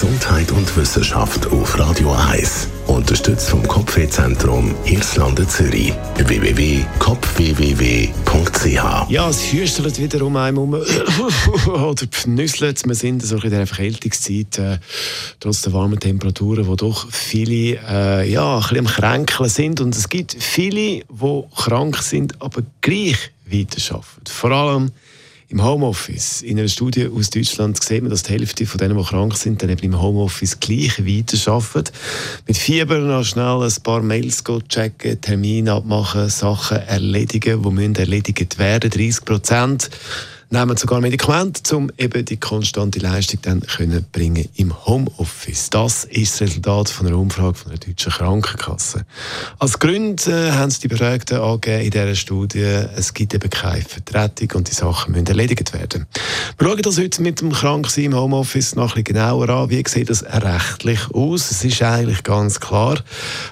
Gesundheit und Wissenschaft auf Radio 1. Unterstützt vom Kopfwehzentrum Irlande Zürich. www.kopfwww.ch Ja, es hüstelt wieder um einen herum oder pnüsselt. Wir sind so in der Verkältungszeit, äh, trotz der warmen Temperaturen, wo doch viele äh, ja, ein bisschen am Kränkeln sind. Und es gibt viele, die krank sind, aber gleich weiterarbeiten. Vor allem im Homeoffice. In einer Studie aus Deutschland sieht man, dass die Hälfte von denen, die krank sind, dann eben im Homeoffice gleich weiterarbeiten. Mit Fieber noch schnell ein paar Mails checken, Termine abmachen, Sachen erledigen, die müssen erledigt werden. 30 Prozent nehmen sogar Medikamente, um eben die konstante Leistung dann können bringen im Homeoffice. Das ist das Resultat von einer Umfrage von der deutschen Krankenkasse. Als Gründe äh, haben sie die Befragten angegeben in dieser Studie, es gibt eben keine Vertretung und die Sachen müssen erledigt werden. Wir schauen das heute mit dem Kranksein im Homeoffice noch ein bisschen genauer an. Wie sieht das rechtlich aus? Es ist eigentlich ganz klar.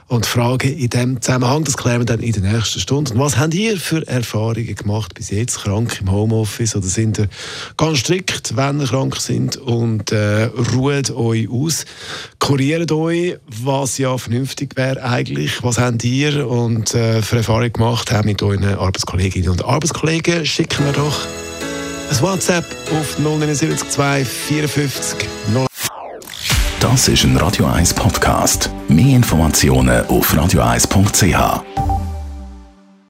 Und die Frage in diesem Zusammenhang, das klären wir dann in der nächsten Stunde. Und was habt ihr für Erfahrungen gemacht bis jetzt, krank im Homeoffice oder sind ihr ganz strikt, wenn ihr krank sind und äh, ruht euch aus, kuriert euch, was ja vernünftig wäre eigentlich. Was habt ihr und äh, für Erfahrungen gemacht haben mit euren Arbeitskolleginnen und Arbeitskollegen? Schicken wir doch ein WhatsApp auf 079 254 0 Das ist ein Radio 1 Podcast. Mehr Informationen auf radio1.ch.